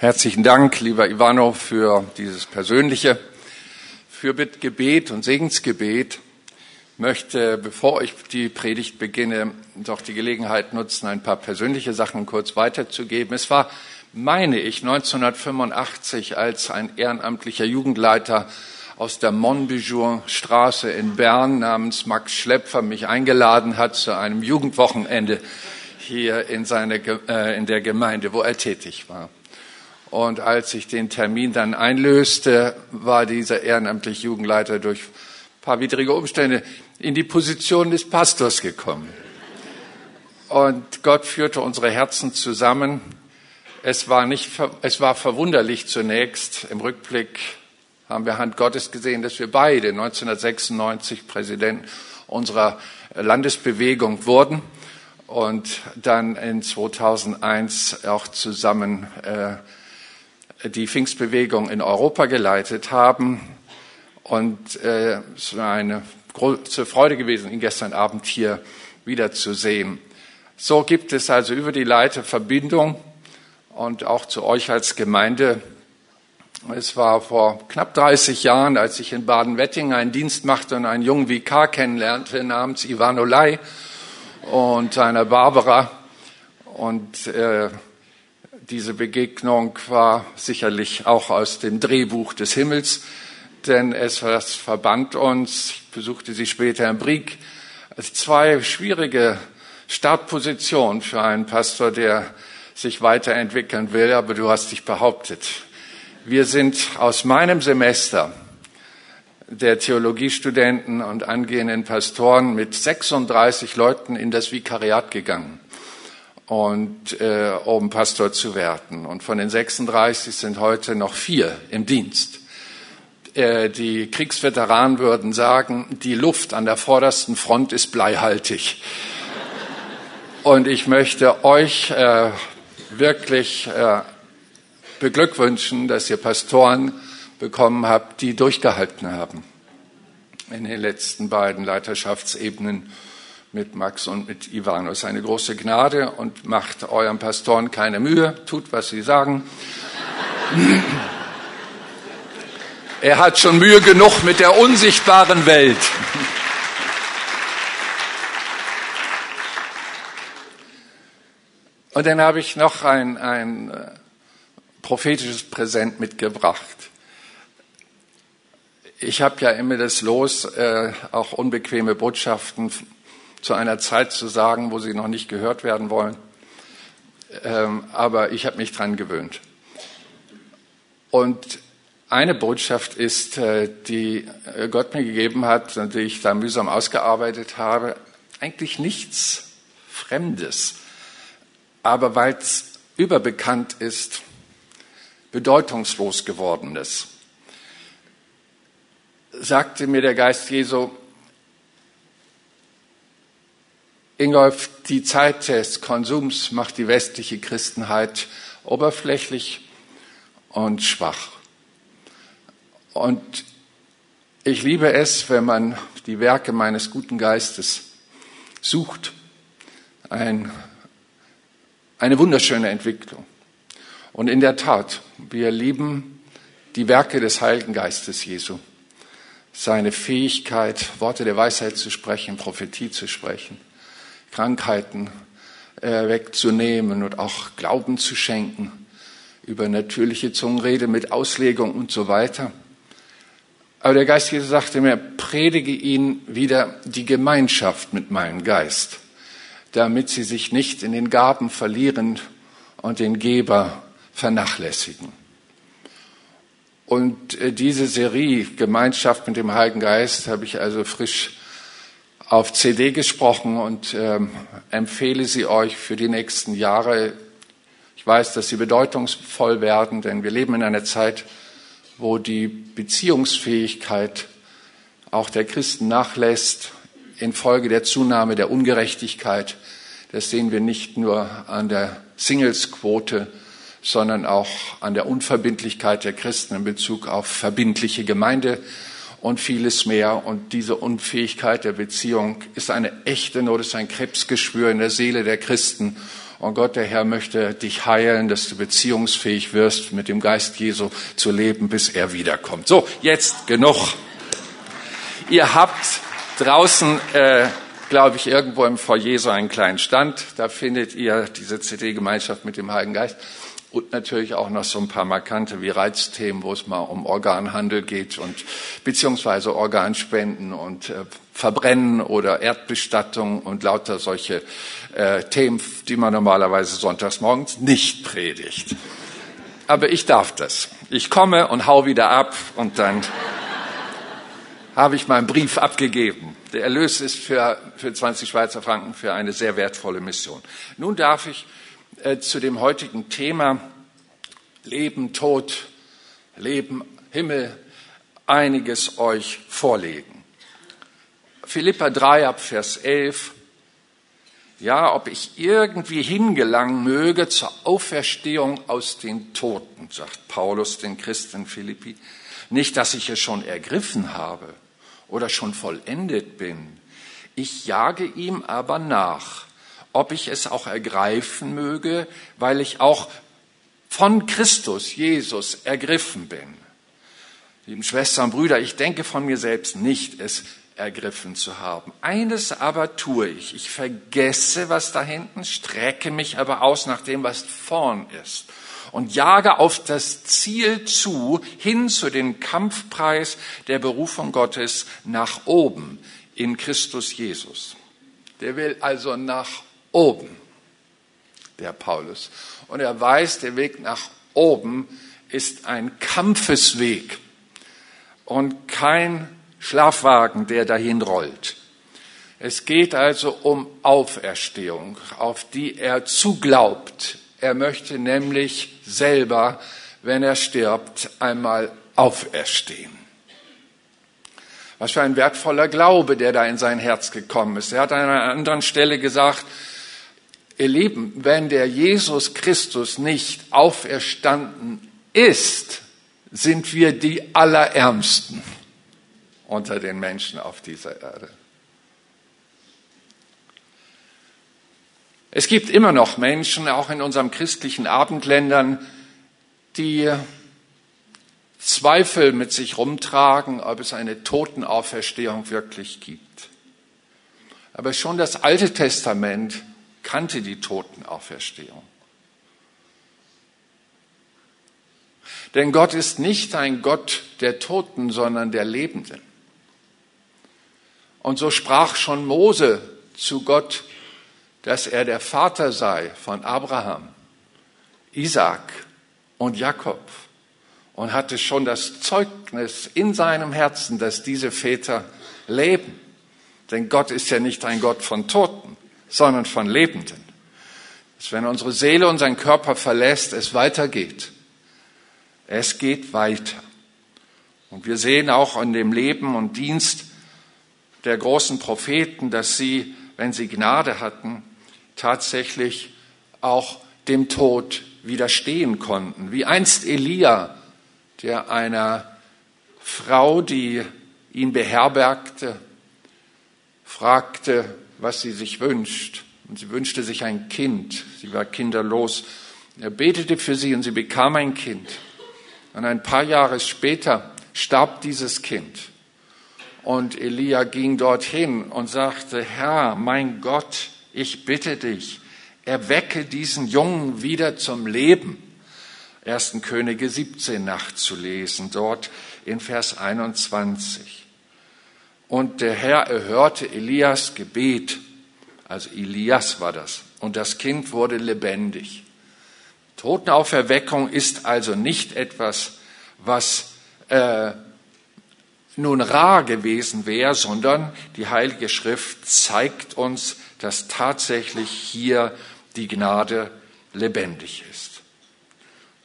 Herzlichen Dank, lieber Ivano, für dieses persönliche Fürbittgebet und Segensgebet. Ich möchte, bevor ich die Predigt beginne, doch die Gelegenheit nutzen, ein paar persönliche Sachen kurz weiterzugeben. Es war, meine ich, 1985, als ein ehrenamtlicher Jugendleiter aus der Montbijou Straße in Bern namens Max Schlepfer mich eingeladen hat zu einem Jugendwochenende hier in, seine, äh, in der Gemeinde, wo er tätig war. Und als ich den Termin dann einlöste, war dieser ehrenamtliche Jugendleiter durch ein paar widrige Umstände in die Position des Pastors gekommen. Und Gott führte unsere Herzen zusammen. Es war nicht, es war verwunderlich zunächst. Im Rückblick haben wir Hand Gottes gesehen, dass wir beide 1996 Präsident unserer Landesbewegung wurden und dann in 2001 auch zusammen äh, die Pfingstbewegung in Europa geleitet haben. Und äh, es war eine große Freude gewesen, ihn gestern Abend hier wiederzusehen. So gibt es also über die Leiter Verbindung und auch zu euch als Gemeinde. Es war vor knapp 30 Jahren, als ich in Baden-Wettingen einen Dienst machte und einen jungen Vikar kennenlernte namens Ivan Olay und seiner Barbara. Und äh, diese Begegnung war sicherlich auch aus dem Drehbuch des Himmels, denn es verband uns. Ich besuchte sie später in Brieg. als Zwei schwierige Startpositionen für einen Pastor, der sich weiterentwickeln will, aber du hast dich behauptet. Wir sind aus meinem Semester der Theologiestudenten und angehenden Pastoren mit 36 Leuten in das Vikariat gegangen und äh, um Pastor zu werden. Und von den 36 sind heute noch vier im Dienst. Äh, die Kriegsveteranen würden sagen, die Luft an der vordersten Front ist bleihaltig. Und ich möchte euch äh, wirklich äh, beglückwünschen, dass ihr Pastoren bekommen habe, die durchgehalten haben in den letzten beiden Leiterschaftsebenen mit Max und mit Ivano. Es ist eine große Gnade und macht euren Pastoren keine Mühe, tut, was sie sagen. er hat schon Mühe genug mit der unsichtbaren Welt. Und dann habe ich noch ein, ein äh, prophetisches Präsent mitgebracht. Ich habe ja immer das Los, äh, auch unbequeme Botschaften zu einer Zeit zu sagen, wo sie noch nicht gehört werden wollen. Ähm, aber ich habe mich dran gewöhnt. Und eine Botschaft ist, äh, die äh, Gott mir gegeben hat und die ich da mühsam ausgearbeitet habe, eigentlich nichts Fremdes. Aber weil es überbekannt ist, bedeutungslos gewordenes sagte mir der Geist Jesu, Ingolf, die Zeit des Konsums macht die westliche Christenheit oberflächlich und schwach. Und ich liebe es, wenn man die Werke meines guten Geistes sucht. Ein, eine wunderschöne Entwicklung. Und in der Tat, wir lieben die Werke des Heiligen Geistes Jesu seine Fähigkeit, Worte der Weisheit zu sprechen, Prophetie zu sprechen, Krankheiten äh, wegzunehmen und auch Glauben zu schenken, über natürliche Zungenrede mit Auslegung und so weiter. Aber der Geist Jesus sagte mir, predige ihnen wieder die Gemeinschaft mit meinem Geist, damit sie sich nicht in den Gaben verlieren und den Geber vernachlässigen. Und äh, diese Serie Gemeinschaft mit dem Heiligen Geist habe ich also frisch auf CD gesprochen und ähm, empfehle sie euch für die nächsten Jahre. Ich weiß, dass sie bedeutungsvoll werden, denn wir leben in einer Zeit, wo die Beziehungsfähigkeit auch der Christen nachlässt infolge der Zunahme der Ungerechtigkeit. Das sehen wir nicht nur an der Singlesquote, sondern auch an der Unverbindlichkeit der Christen in Bezug auf verbindliche Gemeinde und vieles mehr. Und diese Unfähigkeit der Beziehung ist eine echte Not, ist ein Krebsgeschwür in der Seele der Christen. Und Gott, der Herr, möchte dich heilen, dass du beziehungsfähig wirst, mit dem Geist Jesu zu leben, bis er wiederkommt. So, jetzt genug. Ihr habt draußen, äh, glaube ich, irgendwo im Foyer so einen kleinen Stand. Da findet ihr diese CD-Gemeinschaft mit dem Heiligen Geist und natürlich auch noch so ein paar markante wie Reizthemen, wo es mal um Organhandel geht und beziehungsweise Organspenden und äh, Verbrennen oder Erdbestattung und lauter solche äh, Themen, die man normalerweise sonntags morgens nicht predigt. Aber ich darf das. Ich komme und hau wieder ab und dann habe ich meinen Brief abgegeben. Der Erlös ist für, für 20 Schweizer Franken für eine sehr wertvolle Mission. Nun darf ich äh, zu dem heutigen Thema Leben, Tod, Leben, Himmel einiges euch vorlegen. Philippa 3 ab Vers 11. Ja, ob ich irgendwie hingelangen möge zur Auferstehung aus den Toten, sagt Paulus den Christen Philippi. Nicht, dass ich es schon ergriffen habe oder schon vollendet bin. Ich jage ihm aber nach ob ich es auch ergreifen möge, weil ich auch von Christus, Jesus, ergriffen bin. Lieben Schwestern und Brüder, ich denke von mir selbst nicht, es ergriffen zu haben. Eines aber tue ich. Ich vergesse, was da hinten, strecke mich aber aus nach dem, was vorn ist und jage auf das Ziel zu, hin zu den Kampfpreis der Berufung Gottes nach oben in Christus Jesus. Der will also nach oben, der Paulus. Und er weiß, der Weg nach oben ist ein Kampfesweg und kein Schlafwagen, der dahin rollt. Es geht also um Auferstehung, auf die er zuglaubt. Er möchte nämlich selber, wenn er stirbt, einmal auferstehen. Was für ein wertvoller Glaube, der da in sein Herz gekommen ist. Er hat an einer anderen Stelle gesagt, Ihr Lieben, wenn der Jesus Christus nicht auferstanden ist, sind wir die Allerärmsten unter den Menschen auf dieser Erde. Es gibt immer noch Menschen, auch in unserem christlichen Abendländern, die Zweifel mit sich rumtragen, ob es eine Totenauferstehung wirklich gibt. Aber schon das Alte Testament kannte die Totenauferstehung. Denn Gott ist nicht ein Gott der Toten, sondern der Lebenden. Und so sprach schon Mose zu Gott, dass er der Vater sei von Abraham, Isaac und Jakob und hatte schon das Zeugnis in seinem Herzen, dass diese Väter leben. Denn Gott ist ja nicht ein Gott von Toten, sondern von Lebenden. Dass wenn unsere Seele unseren Körper verlässt, es weitergeht. Es geht weiter. Und wir sehen auch in dem Leben und Dienst der großen Propheten, dass sie, wenn sie Gnade hatten, tatsächlich auch dem Tod widerstehen konnten. Wie einst Elia, der einer Frau, die ihn beherbergte, fragte, was sie sich wünscht. Und sie wünschte sich ein Kind. Sie war kinderlos. Er betete für sie und sie bekam ein Kind. Und ein paar Jahre später starb dieses Kind. Und Elia ging dorthin und sagte, Herr, mein Gott, ich bitte dich, erwecke diesen Jungen wieder zum Leben. 1. Könige 17 nachzulesen, dort in Vers 21. Und der Herr erhörte Elias Gebet, also Elias war das, und das Kind wurde lebendig. Totenauferweckung ist also nicht etwas, was äh, nun rar gewesen wäre, sondern die Heilige Schrift zeigt uns, dass tatsächlich hier die Gnade lebendig ist.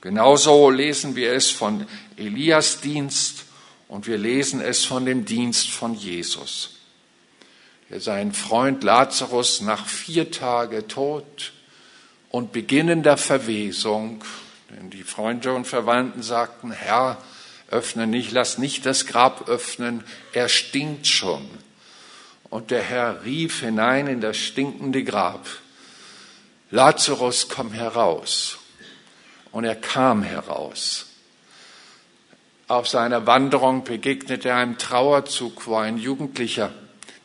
Genauso lesen wir es von Elias Dienst und wir lesen es von dem Dienst von Jesus, der seinen Freund Lazarus nach vier Tagen Tod und beginnender Verwesung, denn die Freunde und Verwandten sagten, Herr, öffne nicht, lass nicht das Grab öffnen, er stinkt schon. Und der Herr rief hinein in das stinkende Grab, Lazarus, komm heraus. Und er kam heraus. Auf seiner Wanderung begegnete er einem Trauerzug, wo ein Jugendlicher,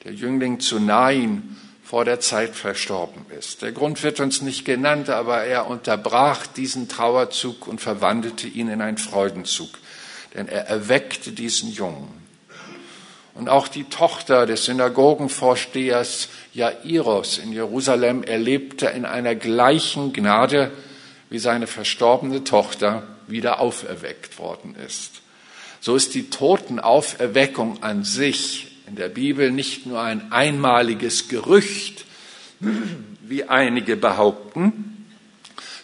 der Jüngling zu Nain, vor der Zeit verstorben ist. Der Grund wird uns nicht genannt, aber er unterbrach diesen Trauerzug und verwandelte ihn in einen Freudenzug, denn er erweckte diesen Jungen. Und auch die Tochter des Synagogenvorstehers Jairus in Jerusalem erlebte in einer gleichen Gnade, wie seine verstorbene Tochter wieder auferweckt worden ist. So ist die Totenauferweckung an sich in der Bibel nicht nur ein einmaliges Gerücht, wie einige behaupten,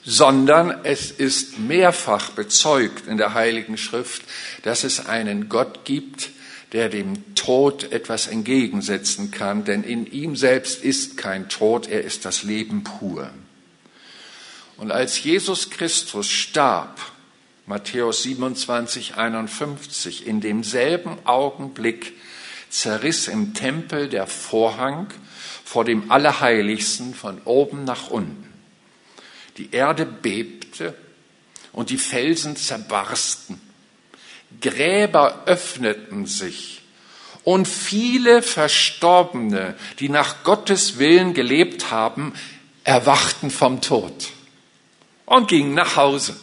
sondern es ist mehrfach bezeugt in der Heiligen Schrift, dass es einen Gott gibt, der dem Tod etwas entgegensetzen kann, denn in ihm selbst ist kein Tod, er ist das Leben pur. Und als Jesus Christus starb, Matthäus 27, 51, in demselben Augenblick zerriss im Tempel der Vorhang vor dem Allerheiligsten von oben nach unten. Die Erde bebte und die Felsen zerbarsten. Gräber öffneten sich und viele Verstorbene, die nach Gottes Willen gelebt haben, erwachten vom Tod und gingen nach Hause.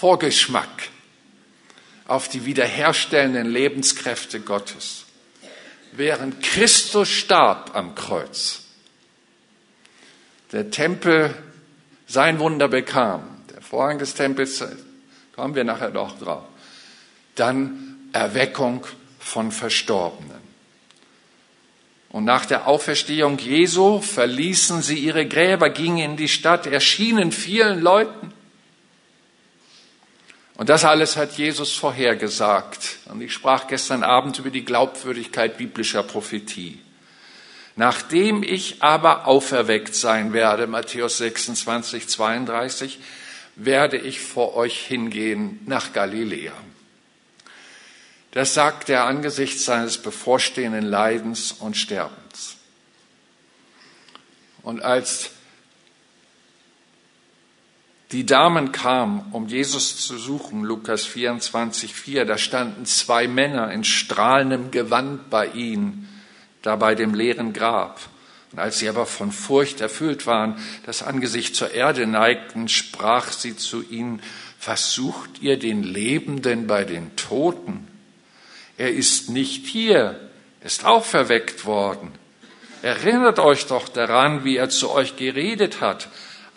Vorgeschmack auf die wiederherstellenden Lebenskräfte Gottes. Während Christus starb am Kreuz, der Tempel sein Wunder bekam, der Vorhang des Tempels, kommen wir nachher noch drauf, dann Erweckung von Verstorbenen. Und nach der Auferstehung Jesu verließen sie ihre Gräber, gingen in die Stadt, erschienen vielen Leuten und das alles hat Jesus vorhergesagt. Und ich sprach gestern Abend über die Glaubwürdigkeit biblischer Prophetie. Nachdem ich aber auferweckt sein werde, Matthäus 26, 32, werde ich vor euch hingehen nach Galiläa. Das sagt er angesichts seines bevorstehenden Leidens und Sterbens. Und als die Damen kamen, um Jesus zu suchen, Lukas 24, 4. Da standen zwei Männer in strahlendem Gewand bei ihnen, da bei dem leeren Grab. Und als sie aber von Furcht erfüllt waren, das Angesicht zur Erde neigten, sprach sie zu ihnen, was sucht ihr den Lebenden bei den Toten? Er ist nicht hier, ist auferweckt worden. Erinnert euch doch daran, wie er zu euch geredet hat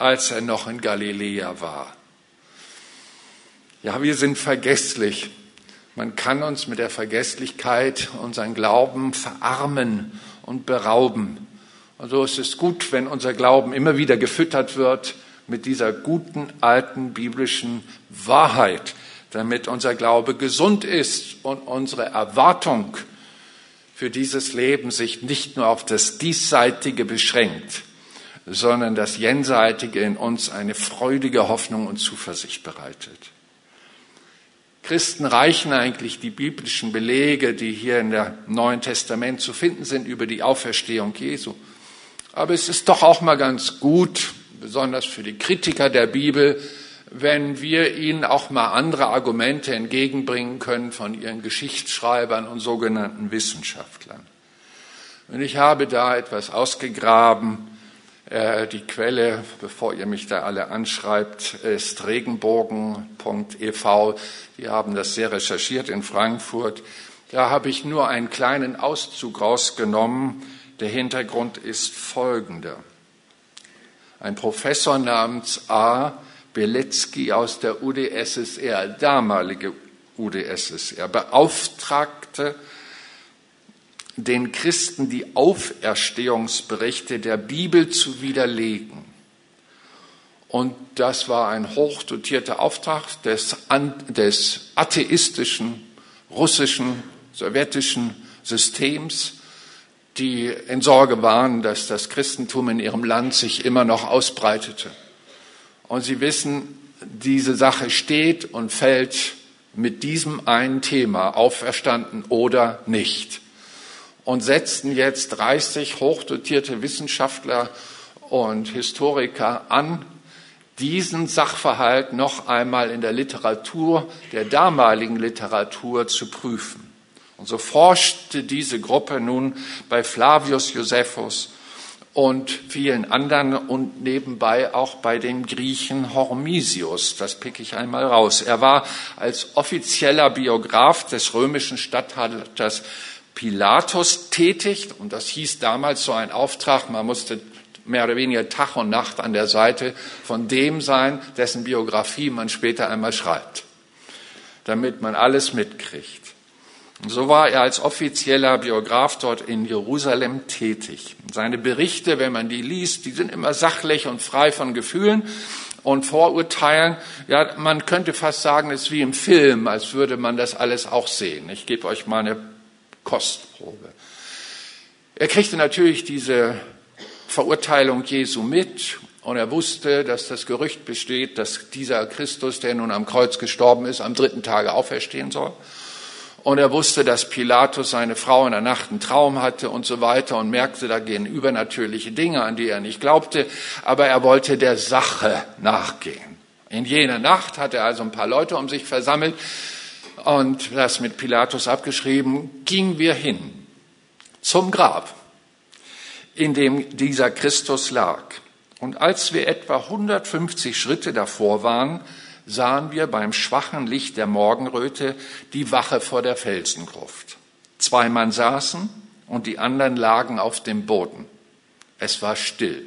als er noch in Galiläa war. Ja, wir sind vergesslich. Man kann uns mit der Vergesslichkeit unseren Glauben verarmen und berauben. Also es ist gut, wenn unser Glauben immer wieder gefüttert wird mit dieser guten alten biblischen Wahrheit, damit unser Glaube gesund ist und unsere Erwartung für dieses Leben sich nicht nur auf das Diesseitige beschränkt, sondern das Jenseitige in uns eine freudige Hoffnung und Zuversicht bereitet. Christen reichen eigentlich die biblischen Belege, die hier in der Neuen Testament zu finden sind über die Auferstehung Jesu. Aber es ist doch auch mal ganz gut, besonders für die Kritiker der Bibel, wenn wir ihnen auch mal andere Argumente entgegenbringen können von ihren Geschichtsschreibern und sogenannten Wissenschaftlern. Und ich habe da etwas ausgegraben, die Quelle, bevor ihr mich da alle anschreibt, ist regenbogen.ev. Die haben das sehr recherchiert in Frankfurt. Da habe ich nur einen kleinen Auszug rausgenommen. Der Hintergrund ist folgender. Ein Professor namens A. Beletzky aus der UdSSR, damalige UdSSR, beauftragte den Christen die Auferstehungsberichte der Bibel zu widerlegen. Und das war ein hochdotierter Auftrag des, des atheistischen, russischen, sowjetischen Systems, die in Sorge waren, dass das Christentum in ihrem Land sich immer noch ausbreitete. Und sie wissen, diese Sache steht und fällt mit diesem einen Thema, auferstanden oder nicht. Und setzten jetzt 30 hochdotierte Wissenschaftler und Historiker an, diesen Sachverhalt noch einmal in der Literatur, der damaligen Literatur zu prüfen. Und so forschte diese Gruppe nun bei Flavius Josephus und vielen anderen und nebenbei auch bei dem Griechen Hormisius. Das pick ich einmal raus. Er war als offizieller Biograf des römischen Statthalters Pilatus tätig und das hieß damals so ein Auftrag, man musste mehr oder weniger Tag und Nacht an der Seite von dem sein, dessen Biografie man später einmal schreibt, damit man alles mitkriegt. Und so war er als offizieller Biograf dort in Jerusalem tätig. Seine Berichte, wenn man die liest, die sind immer sachlich und frei von Gefühlen und Vorurteilen. Ja, man könnte fast sagen, es ist wie im Film, als würde man das alles auch sehen. Ich gebe euch mal eine Kostprobe. Er kriegte natürlich diese Verurteilung Jesu mit und er wusste, dass das Gerücht besteht, dass dieser Christus, der nun am Kreuz gestorben ist, am dritten Tage auferstehen soll. Und er wusste, dass Pilatus seine Frau in der Nacht einen Traum hatte und so weiter und merkte, da gehen übernatürliche Dinge, an die er nicht glaubte. Aber er wollte der Sache nachgehen. In jener Nacht hat er also ein paar Leute um sich versammelt und das mit Pilatus abgeschrieben, gingen wir hin zum Grab, in dem dieser Christus lag. Und als wir etwa 150 Schritte davor waren, sahen wir beim schwachen Licht der Morgenröte die Wache vor der Felsengruft. Zwei Mann saßen und die anderen lagen auf dem Boden. Es war still.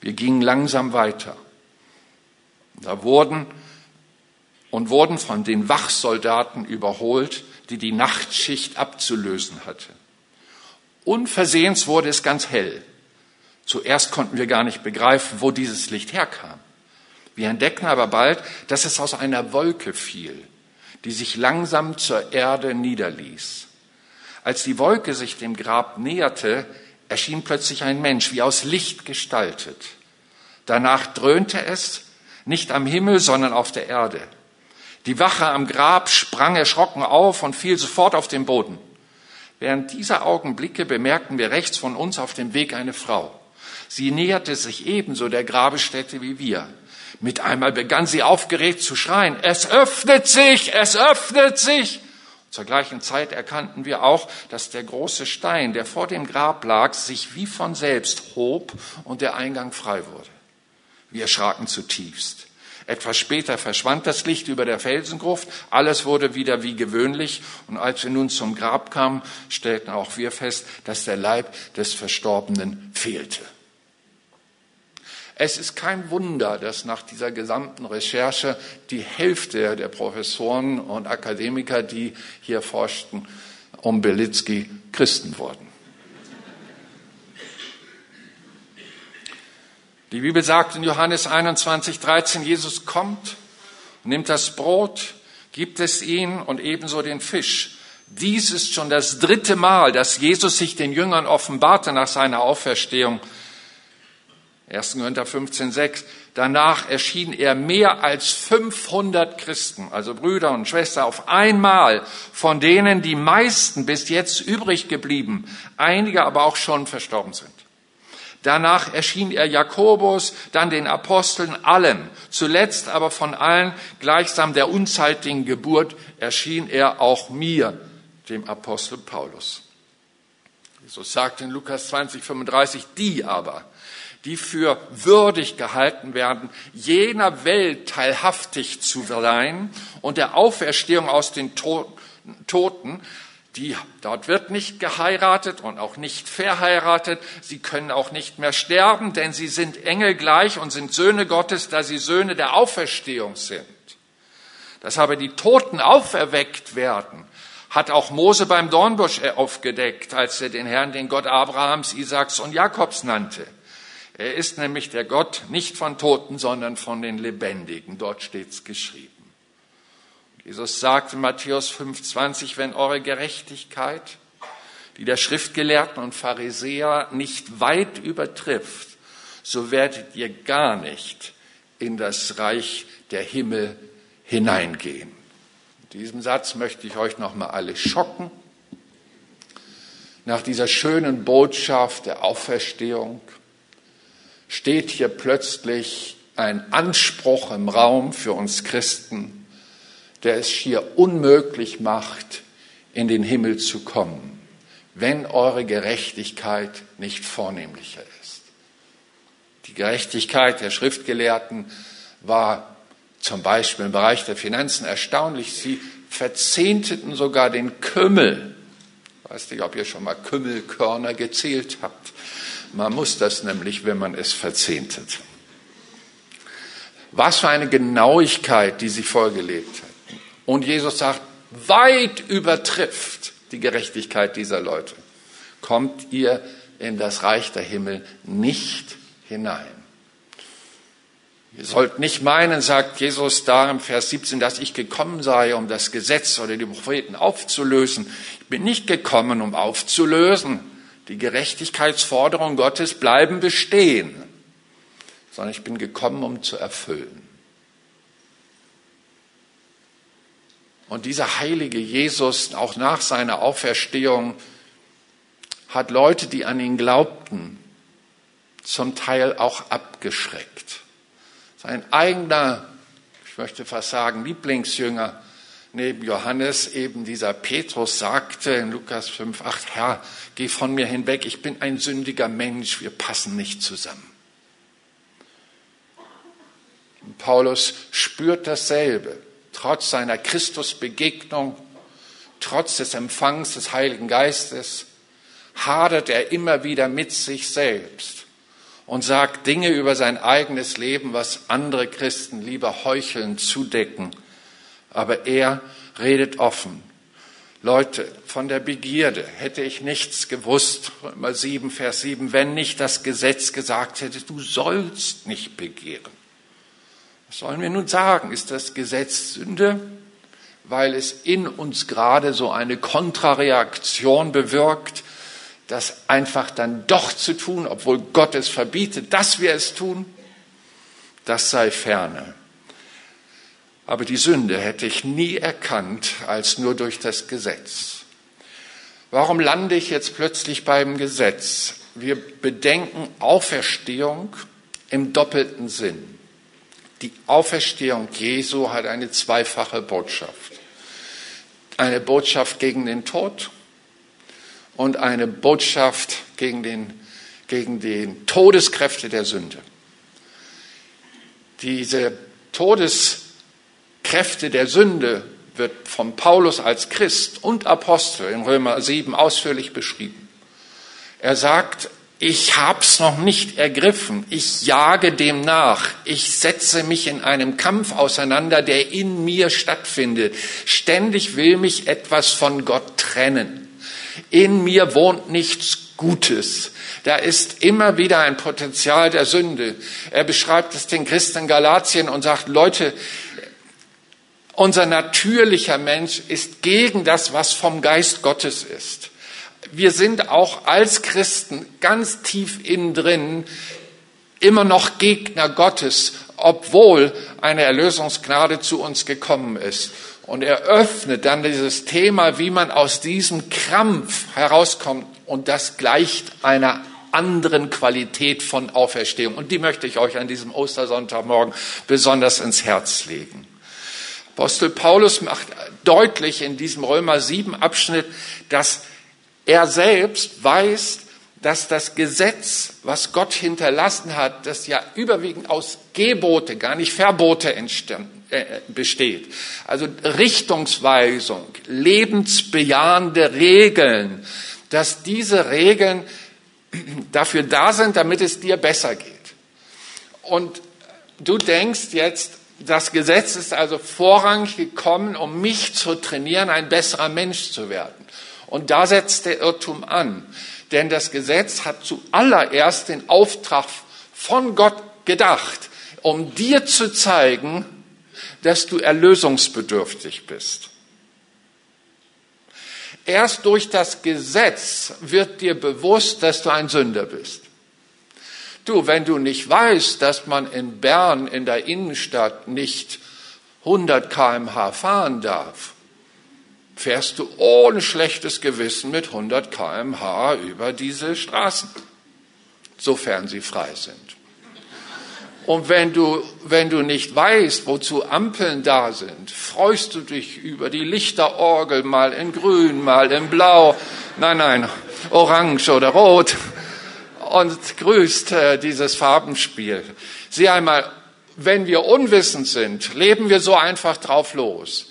Wir gingen langsam weiter. Da wurden und wurden von den Wachsoldaten überholt, die die Nachtschicht abzulösen hatte. Unversehens wurde es ganz hell. Zuerst konnten wir gar nicht begreifen, wo dieses Licht herkam. Wir entdeckten aber bald, dass es aus einer Wolke fiel, die sich langsam zur Erde niederließ. Als die Wolke sich dem Grab näherte, erschien plötzlich ein Mensch, wie aus Licht gestaltet. Danach dröhnte es, nicht am Himmel, sondern auf der Erde. Die Wache am Grab sprang erschrocken auf und fiel sofort auf den Boden. Während dieser Augenblicke bemerkten wir rechts von uns auf dem Weg eine Frau. Sie näherte sich ebenso der Grabestätte wie wir. Mit einmal begann sie aufgeregt zu schreien, es öffnet sich, es öffnet sich. Zur gleichen Zeit erkannten wir auch, dass der große Stein, der vor dem Grab lag, sich wie von selbst hob und der Eingang frei wurde. Wir erschraken zutiefst. Etwas später verschwand das Licht über der Felsengruft, alles wurde wieder wie gewöhnlich, und als wir nun zum Grab kamen, stellten auch wir fest, dass der Leib des Verstorbenen fehlte. Es ist kein Wunder, dass nach dieser gesamten Recherche die Hälfte der Professoren und Akademiker, die hier forschten, um Belitsky Christen wurden. Die Bibel sagt in Johannes 21, 13, Jesus kommt, nimmt das Brot, gibt es ihnen und ebenso den Fisch. Dies ist schon das dritte Mal, dass Jesus sich den Jüngern offenbarte nach seiner Auferstehung 1. Korinther 15, 6. Danach erschien er mehr als 500 Christen, also Brüder und Schwestern, auf einmal, von denen die meisten bis jetzt übrig geblieben, einige aber auch schon verstorben sind. Danach erschien er Jakobus, dann den Aposteln, allen. Zuletzt aber von allen, gleichsam der unzeitigen Geburt, erschien er auch mir, dem Apostel Paulus. Jesus sagt in Lukas 20, 35, die aber, die für würdig gehalten werden, jener Welt teilhaftig zu sein und der Auferstehung aus den Toten, die, dort wird nicht geheiratet und auch nicht verheiratet. Sie können auch nicht mehr sterben, denn sie sind engelgleich und sind Söhne Gottes, da sie Söhne der Auferstehung sind. Dass aber die Toten auferweckt werden, hat auch Mose beim Dornbusch aufgedeckt, als er den Herrn, den Gott Abrahams, Isaaks und Jakobs nannte. Er ist nämlich der Gott nicht von Toten, sondern von den Lebendigen. Dort steht's geschrieben. Jesus sagt in Matthäus 5,20, wenn eure Gerechtigkeit, die der Schriftgelehrten und Pharisäer nicht weit übertrifft, so werdet ihr gar nicht in das Reich der Himmel hineingehen. In diesem Satz möchte ich euch nochmal alle schocken. nach dieser schönen Botschaft der Auferstehung steht hier plötzlich ein Anspruch im Raum für uns Christen, der es schier unmöglich macht, in den Himmel zu kommen, wenn eure Gerechtigkeit nicht vornehmlicher ist. Die Gerechtigkeit der Schriftgelehrten war zum Beispiel im Bereich der Finanzen erstaunlich. Sie verzehnteten sogar den Kümmel weiß nicht, ob ihr schon mal Kümmelkörner gezählt habt. Man muss das nämlich, wenn man es verzehntet. Was für eine Genauigkeit, die sie vorgelebt hatten. Und Jesus sagt, weit übertrifft die Gerechtigkeit dieser Leute. Kommt ihr in das Reich der Himmel nicht hinein. Ihr sollt nicht meinen, sagt Jesus da im Vers 17, dass ich gekommen sei, um das Gesetz oder die Propheten aufzulösen. Ich bin nicht gekommen, um aufzulösen. Die Gerechtigkeitsforderungen Gottes bleiben bestehen, sondern ich bin gekommen, um zu erfüllen. Und dieser heilige Jesus, auch nach seiner Auferstehung, hat Leute, die an ihn glaubten, zum Teil auch abgeschreckt. Sein eigener, ich möchte fast sagen, Lieblingsjünger neben Johannes, eben dieser Petrus, sagte in Lukas 5, 8, Herr, geh von mir hinweg, ich bin ein sündiger Mensch, wir passen nicht zusammen. Und Paulus spürt dasselbe, trotz seiner Christusbegegnung, trotz des Empfangs des Heiligen Geistes, hadert er immer wieder mit sich selbst und sagt Dinge über sein eigenes Leben, was andere Christen lieber heucheln, zudecken. Aber er redet offen. Leute, von der Begierde hätte ich nichts gewusst, Römer 7, Vers 7, wenn nicht das Gesetz gesagt hätte, du sollst nicht begehren. Was sollen wir nun sagen? Ist das Gesetz Sünde? Weil es in uns gerade so eine Kontrareaktion bewirkt, das einfach dann doch zu tun, obwohl Gott es verbietet, dass wir es tun, das sei ferne. Aber die Sünde hätte ich nie erkannt als nur durch das Gesetz. Warum lande ich jetzt plötzlich beim Gesetz? Wir bedenken Auferstehung im doppelten Sinn. Die Auferstehung Jesu hat eine zweifache Botschaft. Eine Botschaft gegen den Tod und eine Botschaft gegen den, gegen den Todeskräfte der Sünde. Diese Todeskräfte der Sünde wird von Paulus als Christ und Apostel in Römer 7 ausführlich beschrieben. Er sagt, ich hab's noch nicht ergriffen, ich jage dem nach, ich setze mich in einem Kampf auseinander, der in mir stattfindet. Ständig will mich etwas von Gott trennen. In mir wohnt nichts Gutes. Da ist immer wieder ein Potenzial der Sünde. Er beschreibt es den Christen Galatien und sagt, Leute, unser natürlicher Mensch ist gegen das, was vom Geist Gottes ist. Wir sind auch als Christen ganz tief innen drin immer noch Gegner Gottes, obwohl eine Erlösungsgnade zu uns gekommen ist. Und er öffnet dann dieses Thema, wie man aus diesem Krampf herauskommt. Und das gleicht einer anderen Qualität von Auferstehung. Und die möchte ich euch an diesem Ostersonntagmorgen besonders ins Herz legen. Apostel Paulus macht deutlich in diesem Römer 7 Abschnitt, dass er selbst weiß, dass das Gesetz, was Gott hinterlassen hat, das ja überwiegend aus Gebote, gar nicht Verbote äh, besteht. Also Richtungsweisung, lebensbejahende Regeln, dass diese Regeln dafür da sind, damit es dir besser geht. Und du denkst jetzt, das Gesetz ist also vorrangig gekommen, um mich zu trainieren, ein besserer Mensch zu werden. Und da setzt der Irrtum an. Denn das Gesetz hat zuallererst den Auftrag von Gott gedacht, um dir zu zeigen, dass du erlösungsbedürftig bist. Erst durch das Gesetz wird dir bewusst, dass du ein Sünder bist. Du, wenn du nicht weißt, dass man in Bern in der Innenstadt nicht 100 kmh fahren darf, fährst du ohne schlechtes Gewissen mit 100 kmh über diese Straßen, sofern sie frei sind. Und wenn du, wenn du nicht weißt, wozu Ampeln da sind, freust du dich über die Lichterorgel mal in grün, mal in blau, nein, nein, orange oder rot und grüßt äh, dieses Farbenspiel. Sieh einmal, wenn wir unwissend sind, leben wir so einfach drauf los.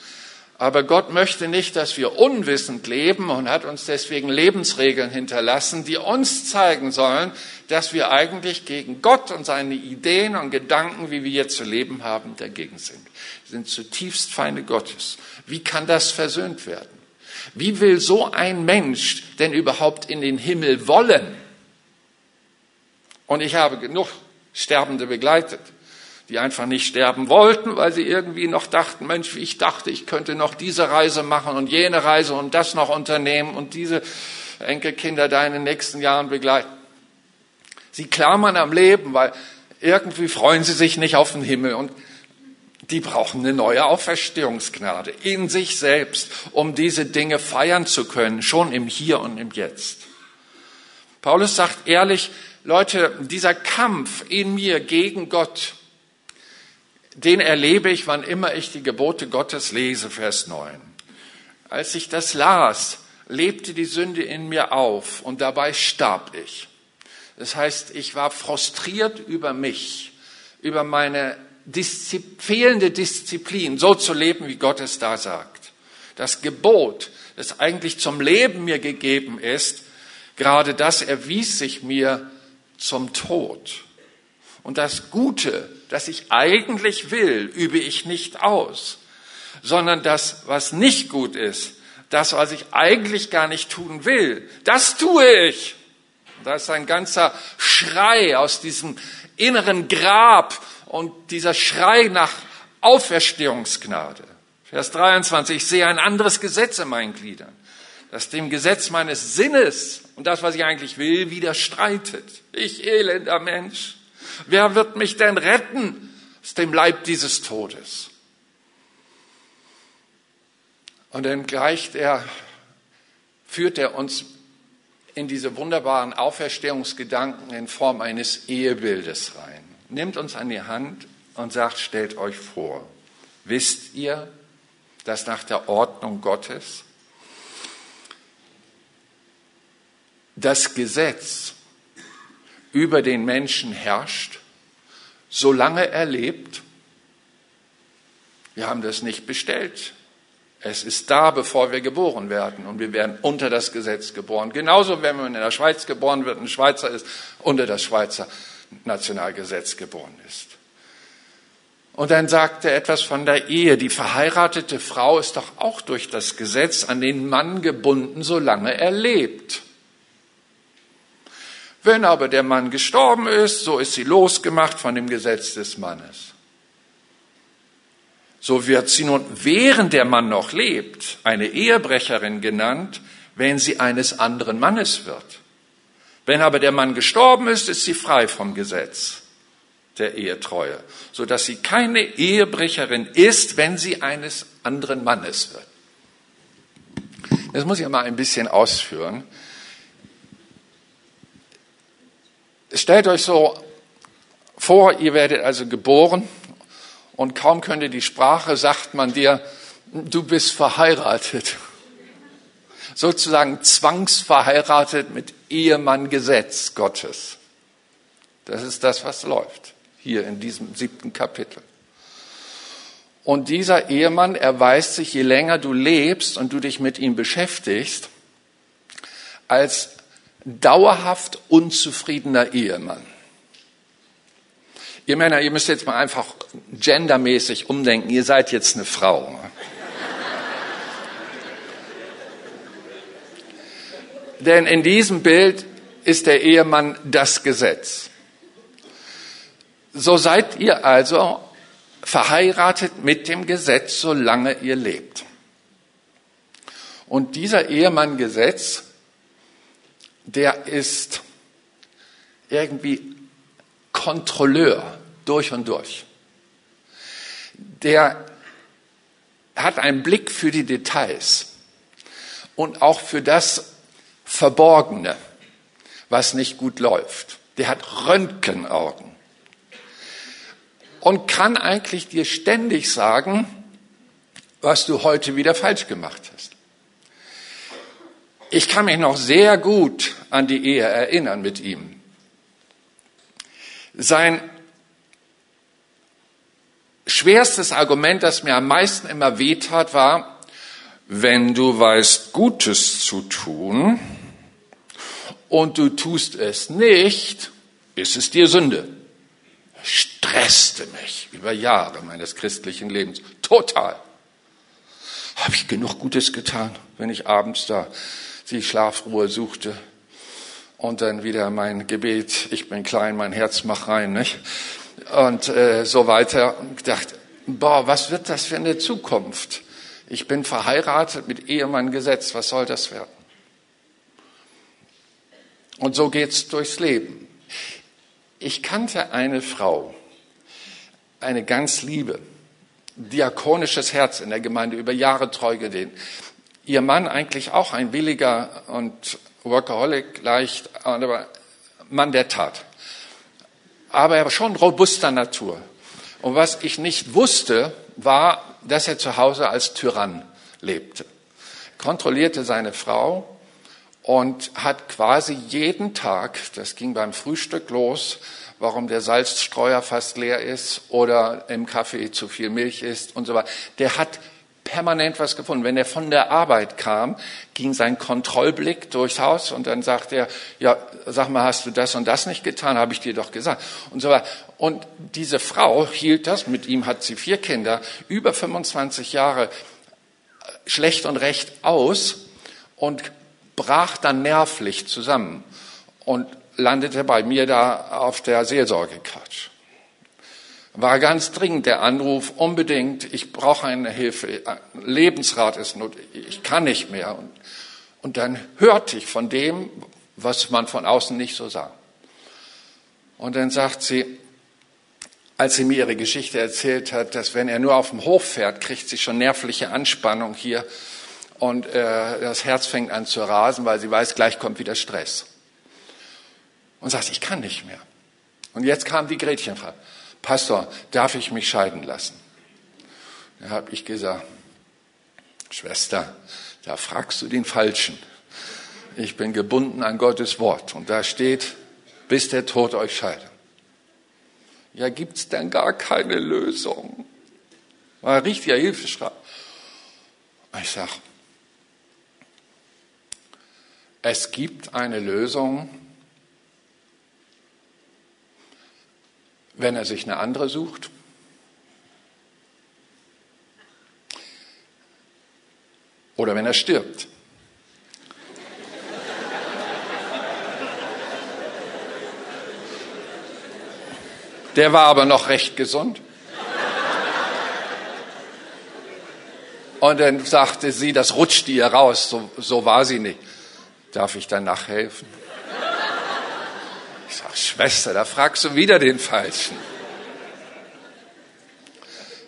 Aber Gott möchte nicht, dass wir unwissend leben und hat uns deswegen Lebensregeln hinterlassen, die uns zeigen sollen, dass wir eigentlich gegen Gott und seine Ideen und Gedanken, wie wir hier zu leben haben, dagegen sind. Wir sind zutiefst Feinde Gottes. Wie kann das versöhnt werden? Wie will so ein Mensch denn überhaupt in den Himmel wollen? Und ich habe genug Sterbende begleitet die einfach nicht sterben wollten, weil sie irgendwie noch dachten, Mensch, ich dachte, ich könnte noch diese Reise machen und jene Reise und das noch unternehmen und diese Enkelkinder da in den nächsten Jahren begleiten. Sie klammern am Leben, weil irgendwie freuen sie sich nicht auf den Himmel und die brauchen eine neue Auferstehungsgnade in sich selbst, um diese Dinge feiern zu können, schon im Hier und im Jetzt. Paulus sagt ehrlich, Leute, dieser Kampf in mir gegen Gott, den erlebe ich, wann immer ich die Gebote Gottes lese, Vers 9. Als ich das las, lebte die Sünde in mir auf und dabei starb ich. Das heißt, ich war frustriert über mich, über meine Diszi fehlende Disziplin, so zu leben, wie Gott es da sagt. Das Gebot, das eigentlich zum Leben mir gegeben ist, gerade das erwies sich mir zum Tod. Und das Gute, das ich eigentlich will, übe ich nicht aus, sondern das, was nicht gut ist, das, was ich eigentlich gar nicht tun will, das tue ich. Da ist ein ganzer Schrei aus diesem inneren Grab und dieser Schrei nach Auferstehungsgnade. Vers 23, ich sehe ein anderes Gesetz in meinen Gliedern, das dem Gesetz meines Sinnes und das, was ich eigentlich will, widerstreitet. Ich elender Mensch. Wer wird mich denn retten aus dem Leib dieses Todes? Und dann gleicht er, führt er uns in diese wunderbaren Auferstehungsgedanken in Form eines Ehebildes rein. Nimmt uns an die Hand und sagt, stellt euch vor, wisst ihr, dass nach der Ordnung Gottes das Gesetz über den Menschen herrscht, solange er lebt. Wir haben das nicht bestellt. Es ist da, bevor wir geboren werden. Und wir werden unter das Gesetz geboren. Genauso, wenn man in der Schweiz geboren wird, ein Schweizer ist, unter das Schweizer Nationalgesetz geboren ist. Und dann sagt er etwas von der Ehe. Die verheiratete Frau ist doch auch durch das Gesetz an den Mann gebunden, solange er lebt. Wenn aber der Mann gestorben ist, so ist sie losgemacht von dem Gesetz des Mannes. So wird sie nun, während der Mann noch lebt, eine Ehebrecherin genannt, wenn sie eines anderen Mannes wird. Wenn aber der Mann gestorben ist, ist sie frei vom Gesetz der Ehetreue, so dass sie keine Ehebrecherin ist, wenn sie eines anderen Mannes wird. Das muss ich mal ein bisschen ausführen. Stellt euch so vor, ihr werdet also geboren und kaum könnte die Sprache, sagt man dir, du bist verheiratet. Sozusagen zwangsverheiratet mit Ehemann-Gesetz Gottes. Das ist das, was läuft hier in diesem siebten Kapitel. Und dieser Ehemann erweist sich, je länger du lebst und du dich mit ihm beschäftigst, als dauerhaft unzufriedener Ehemann. Ihr Männer, ihr müsst jetzt mal einfach gendermäßig umdenken. Ihr seid jetzt eine Frau. Denn in diesem Bild ist der Ehemann das Gesetz. So seid ihr also verheiratet mit dem Gesetz, solange ihr lebt. Und dieser Ehemann Gesetz der ist irgendwie Kontrolleur durch und durch. Der hat einen Blick für die Details. und auch für das Verborgene, was nicht gut läuft. Der hat Röntgenaugen und kann eigentlich dir ständig sagen, was du heute wieder falsch gemacht hast. Ich kann mich noch sehr gut an die Ehe erinnern mit ihm. Sein schwerstes Argument, das mir am meisten immer wehtat, war, wenn du weißt, Gutes zu tun und du tust es nicht, ist es dir Sünde. Stresste mich über Jahre meines christlichen Lebens. Total. Habe ich genug Gutes getan, wenn ich abends da die Schlafruhe suchte und dann wieder mein Gebet, ich bin klein, mein Herz mach rein, nicht? Und äh, so weiter. Und gedacht, boah, was wird das für eine Zukunft? Ich bin verheiratet mit Ehemann gesetzt, was soll das werden? Und so geht's durchs Leben. Ich kannte eine Frau, eine ganz liebe, diakonisches Herz in der Gemeinde, über Jahre treu gedehnt. Ihr Mann eigentlich auch ein williger und Workaholic, leicht, aber Mann der Tat. Aber er war schon robuster Natur. Und was ich nicht wusste, war, dass er zu Hause als Tyrann lebte. Kontrollierte seine Frau und hat quasi jeden Tag, das ging beim Frühstück los, warum der Salzstreuer fast leer ist oder im Kaffee zu viel Milch ist und so weiter. Der hat permanent was gefunden. Wenn er von der Arbeit kam, ging sein Kontrollblick durchs Haus und dann sagt er, ja, sag mal, hast du das und das nicht getan? Habe ich dir doch gesagt. Und so weiter. Und diese Frau hielt das, mit ihm hat sie vier Kinder, über 25 Jahre schlecht und recht aus und brach dann nervlich zusammen und landete bei mir da auf der Seelsorgekratsch war ganz dringend der Anruf, unbedingt, ich brauche eine Hilfe, Lebensrat ist not, ich kann nicht mehr. Und, und dann hörte ich von dem, was man von außen nicht so sah. Und dann sagt sie, als sie mir ihre Geschichte erzählt hat, dass wenn er nur auf dem Hof fährt, kriegt sie schon nervliche Anspannung hier und äh, das Herz fängt an zu rasen, weil sie weiß, gleich kommt wieder Stress. Und sagt, ich kann nicht mehr. Und jetzt kam die Gretchenfrage. Pastor, darf ich mich scheiden lassen? Da habe ich gesagt, Schwester, da fragst du den Falschen. Ich bin gebunden an Gottes Wort und da steht, bis der Tod euch scheidet. Ja, gibt's denn gar keine Lösung? War ein richtiger Hilfeschrei. Ich sag, es gibt eine Lösung, wenn er sich eine andere sucht? Oder wenn er stirbt? Der war aber noch recht gesund. Und dann sagte sie, das rutscht ihr raus, so, so war sie nicht. Darf ich dann nachhelfen? Schwester, da fragst du wieder den Falschen.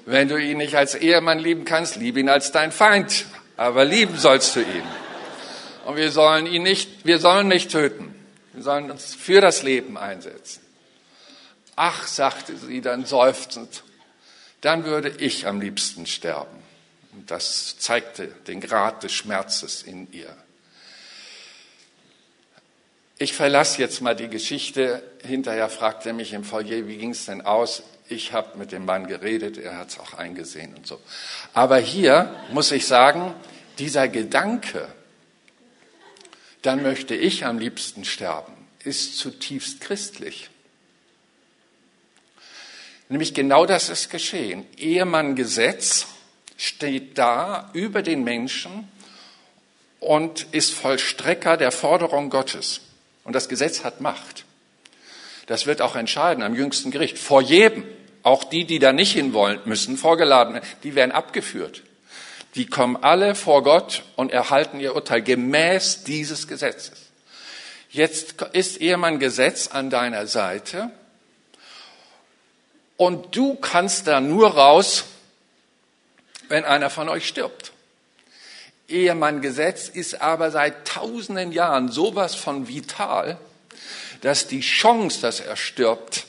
Wenn du ihn nicht als Ehemann lieben kannst, lieb ihn als dein Feind. Aber lieben sollst du ihn. Und wir sollen ihn nicht, wir sollen nicht töten. Wir sollen uns für das Leben einsetzen. Ach, sagte sie dann seufzend, dann würde ich am liebsten sterben. Und das zeigte den Grad des Schmerzes in ihr. Ich verlasse jetzt mal die Geschichte. Hinterher fragt er mich im Foyer, wie ging es denn aus? Ich habe mit dem Mann geredet, er hat es auch eingesehen und so. Aber hier muss ich sagen, dieser Gedanke, dann möchte ich am liebsten sterben, ist zutiefst christlich. Nämlich genau das ist geschehen. Ehemanngesetz steht da über den Menschen und ist Vollstrecker der Forderung Gottes. Und das Gesetz hat Macht. Das wird auch entscheiden am jüngsten Gericht. Vor jedem. Auch die, die da nicht hinwollen, müssen vorgeladen werden. Die werden abgeführt. Die kommen alle vor Gott und erhalten ihr Urteil gemäß dieses Gesetzes. Jetzt ist Ehemann Gesetz an deiner Seite und du kannst da nur raus, wenn einer von euch stirbt. Ehemann-Gesetz ist aber seit tausenden Jahren sowas von vital, dass die Chance, dass er stirbt,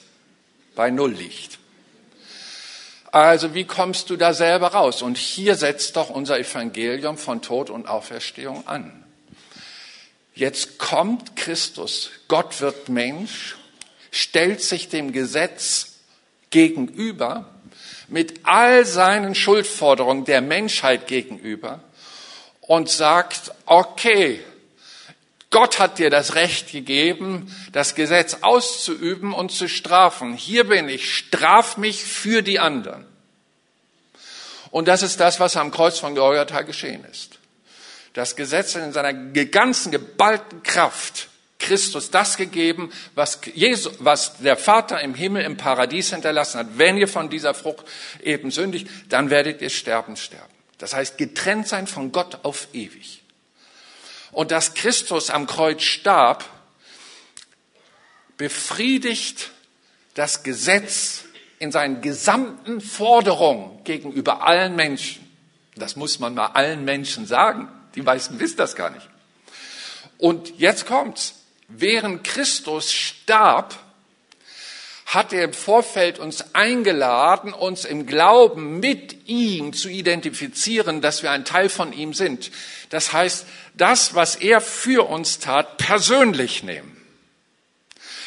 bei Null liegt. Also wie kommst du da selber raus? Und hier setzt doch unser Evangelium von Tod und Auferstehung an. Jetzt kommt Christus, Gott wird Mensch, stellt sich dem Gesetz gegenüber mit all seinen Schuldforderungen der Menschheit gegenüber und sagt, okay, Gott hat dir das Recht gegeben, das Gesetz auszuüben und zu strafen. Hier bin ich, straf mich für die anderen. Und das ist das, was am Kreuz von Golgatha geschehen ist. Das Gesetz in seiner ganzen geballten Kraft Christus das gegeben, was, Jesus, was der Vater im Himmel im Paradies hinterlassen hat. Wenn ihr von dieser Frucht eben sündigt, dann werdet ihr sterben, sterben. Das heißt, getrennt sein von Gott auf ewig. Und dass Christus am Kreuz starb, befriedigt das Gesetz in seinen gesamten Forderungen gegenüber allen Menschen. Das muss man mal allen Menschen sagen. Die meisten wissen das gar nicht. Und jetzt kommt's. Während Christus starb, hat er im Vorfeld uns eingeladen, uns im Glauben mit ihm zu identifizieren, dass wir ein Teil von ihm sind. Das heißt, das, was er für uns tat, persönlich nehmen.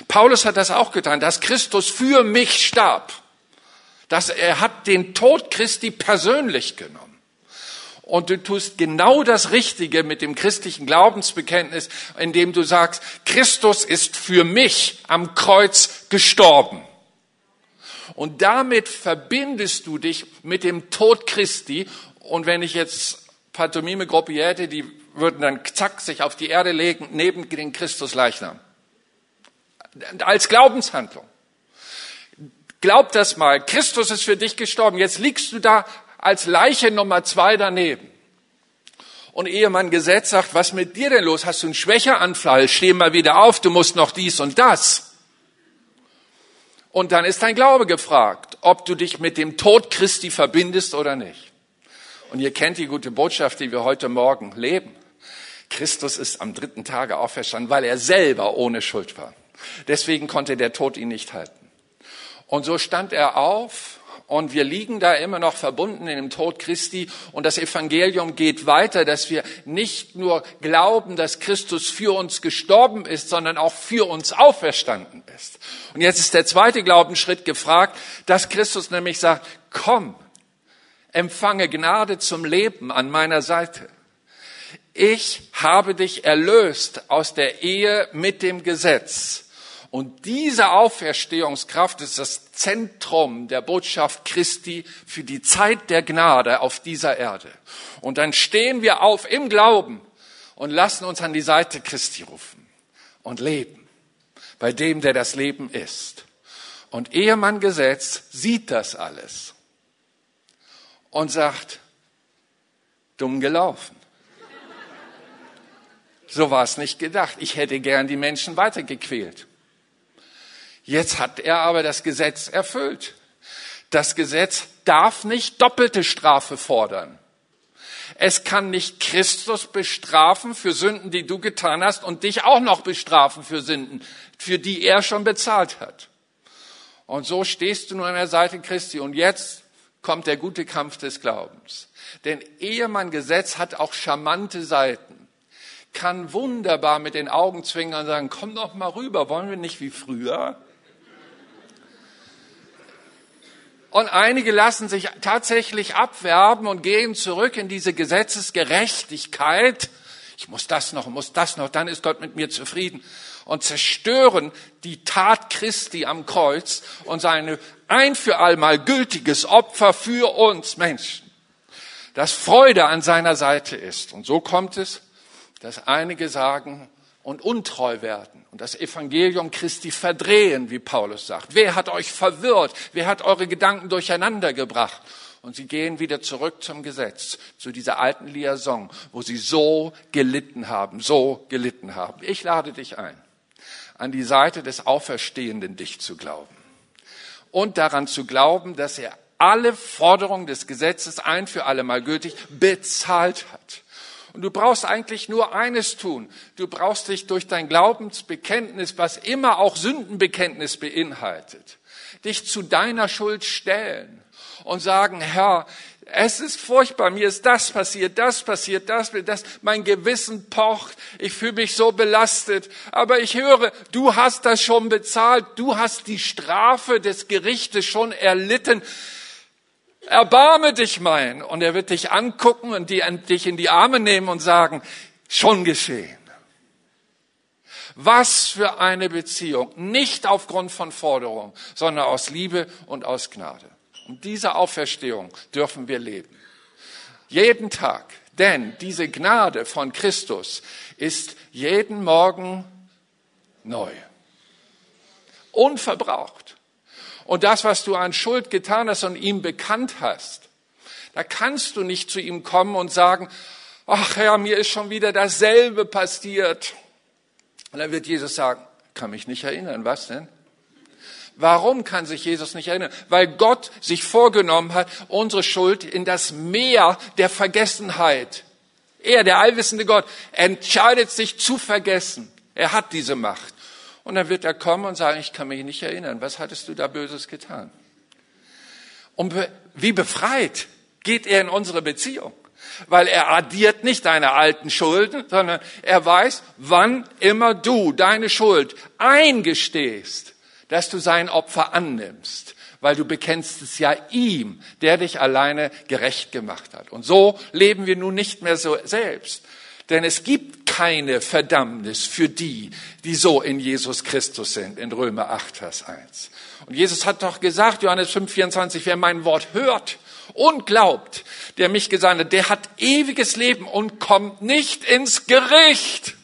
Paulus hat das auch getan, dass Christus für mich starb. Dass er hat den Tod Christi persönlich genommen und du tust genau das Richtige mit dem christlichen Glaubensbekenntnis, indem du sagst, Christus ist für mich am Kreuz gestorben. Und damit verbindest du dich mit dem Tod Christi. Und wenn ich jetzt Pantomime Gruppe hätte, die würden dann zack sich auf die Erde legen neben den Christus Leichnam. Als Glaubenshandlung. Glaub das mal. Christus ist für dich gestorben. Jetzt liegst du da als Leiche Nummer zwei daneben. Und Ehemann Gesetz sagt, was mit dir denn los? Hast du einen Schwächeanfall? Steh mal wieder auf, du musst noch dies und das. Und dann ist dein Glaube gefragt, ob du dich mit dem Tod Christi verbindest oder nicht. Und ihr kennt die gute Botschaft, die wir heute Morgen leben. Christus ist am dritten Tage auferstanden, weil er selber ohne Schuld war. Deswegen konnte der Tod ihn nicht halten. Und so stand er auf und wir liegen da immer noch verbunden in dem Tod Christi. Und das Evangelium geht weiter, dass wir nicht nur glauben, dass Christus für uns gestorben ist, sondern auch für uns auferstanden ist. Und jetzt ist der zweite Glaubensschritt gefragt, dass Christus nämlich sagt, komm, empfange Gnade zum Leben an meiner Seite. Ich habe dich erlöst aus der Ehe mit dem Gesetz und diese Auferstehungskraft ist das Zentrum der Botschaft Christi für die Zeit der Gnade auf dieser Erde. Und dann stehen wir auf im Glauben und lassen uns an die Seite Christi rufen und leben bei dem, der das Leben ist. Und Ehemann Gesetz sieht das alles und sagt, dumm gelaufen. So war es nicht gedacht. Ich hätte gern die Menschen weitergequält. Jetzt hat er aber das Gesetz erfüllt. Das Gesetz darf nicht doppelte Strafe fordern. Es kann nicht Christus bestrafen für Sünden, die du getan hast und dich auch noch bestrafen für Sünden, für die er schon bezahlt hat. Und so stehst du nur an der Seite Christi. Und jetzt kommt der gute Kampf des Glaubens. Denn Ehemann Gesetz hat auch charmante Seiten. Kann wunderbar mit den Augen zwingen und sagen, komm doch mal rüber, wollen wir nicht wie früher? Und einige lassen sich tatsächlich abwerben und gehen zurück in diese Gesetzesgerechtigkeit. Ich muss das noch, muss das noch, dann ist Gott mit mir zufrieden. Und zerstören die Tat Christi am Kreuz und seine ein für allmal gültiges Opfer für uns Menschen. Das Freude an seiner Seite ist. Und so kommt es, dass einige sagen, und untreu werden und das Evangelium Christi verdrehen, wie Paulus sagt. Wer hat euch verwirrt? Wer hat eure Gedanken durcheinander gebracht? Und sie gehen wieder zurück zum Gesetz, zu dieser alten Liaison, wo sie so gelitten haben, so gelitten haben. Ich lade dich ein, an die Seite des Auferstehenden dich zu glauben und daran zu glauben, dass er alle Forderungen des Gesetzes ein für alle Mal gültig bezahlt hat Und du brauchst eigentlich nur eines tun. Du brauchst dich durch dein Glaubensbekenntnis, was immer auch Sündenbekenntnis beinhaltet, dich zu deiner Schuld stellen und sagen, Herr, es ist furchtbar, mir ist das passiert, das passiert, das, das, mein Gewissen pocht, ich fühle mich so belastet, aber ich höre, du hast das schon bezahlt, du hast die Strafe des Gerichtes schon erlitten. Erbarme dich mein. Und er wird dich angucken und dich in die Arme nehmen und sagen, schon geschehen. Was für eine Beziehung. Nicht aufgrund von Forderung, sondern aus Liebe und aus Gnade. Und diese Auferstehung dürfen wir leben. Jeden Tag. Denn diese Gnade von Christus ist jeden Morgen neu. Unverbraucht. Und das, was du an Schuld getan hast und ihm bekannt hast, da kannst du nicht zu ihm kommen und sagen, ach Herr, mir ist schon wieder dasselbe passiert. Und dann wird Jesus sagen, kann mich nicht erinnern, was denn? Warum kann sich Jesus nicht erinnern? Weil Gott sich vorgenommen hat, unsere Schuld in das Meer der Vergessenheit. Er, der allwissende Gott, entscheidet sich zu vergessen. Er hat diese Macht. Und dann wird er kommen und sagen, ich kann mich nicht erinnern. Was hattest du da Böses getan? Und wie befreit geht er in unsere Beziehung? Weil er addiert nicht deine alten Schulden, sondern er weiß, wann immer du deine Schuld eingestehst, dass du sein Opfer annimmst, weil du bekennst es ja ihm, der dich alleine gerecht gemacht hat. Und so leben wir nun nicht mehr so selbst. Denn es gibt keine Verdammnis für die, die so in Jesus Christus sind, in Römer 8, Vers 1. Und Jesus hat doch gesagt, Johannes 5, 24, wer mein Wort hört und glaubt, der mich gesandt hat, der hat ewiges Leben und kommt nicht ins Gericht.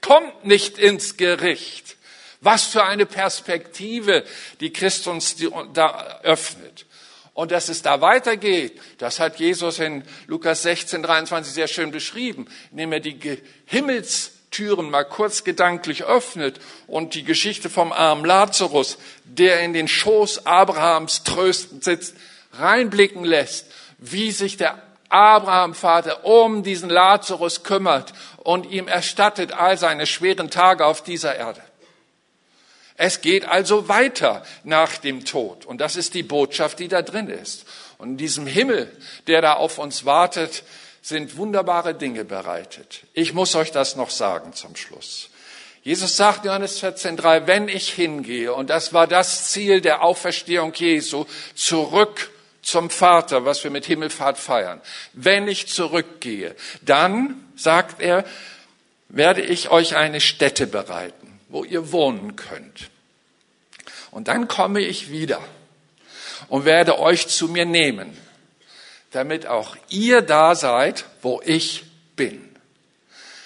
Kommt nicht ins Gericht. Was für eine Perspektive, die Christus da öffnet. Und dass es da weitergeht, das hat Jesus in Lukas 16, 23 sehr schön beschrieben, indem er die Himmelstüren mal kurz gedanklich öffnet und die Geschichte vom armen Lazarus, der in den Schoß Abrahams tröstend sitzt, reinblicken lässt, wie sich der Abraham-Vater um diesen Lazarus kümmert und ihm erstattet all seine schweren Tage auf dieser Erde. Es geht also weiter nach dem Tod. Und das ist die Botschaft, die da drin ist. Und in diesem Himmel, der da auf uns wartet, sind wunderbare Dinge bereitet. Ich muss euch das noch sagen zum Schluss. Jesus sagt Johannes 14,3, wenn ich hingehe, und das war das Ziel der Auferstehung Jesu, zurück zum Vater, was wir mit Himmelfahrt feiern. Wenn ich zurückgehe, dann, sagt er, werde ich euch eine Stätte bereiten wo ihr wohnen könnt. Und dann komme ich wieder und werde euch zu mir nehmen, damit auch ihr da seid, wo ich bin.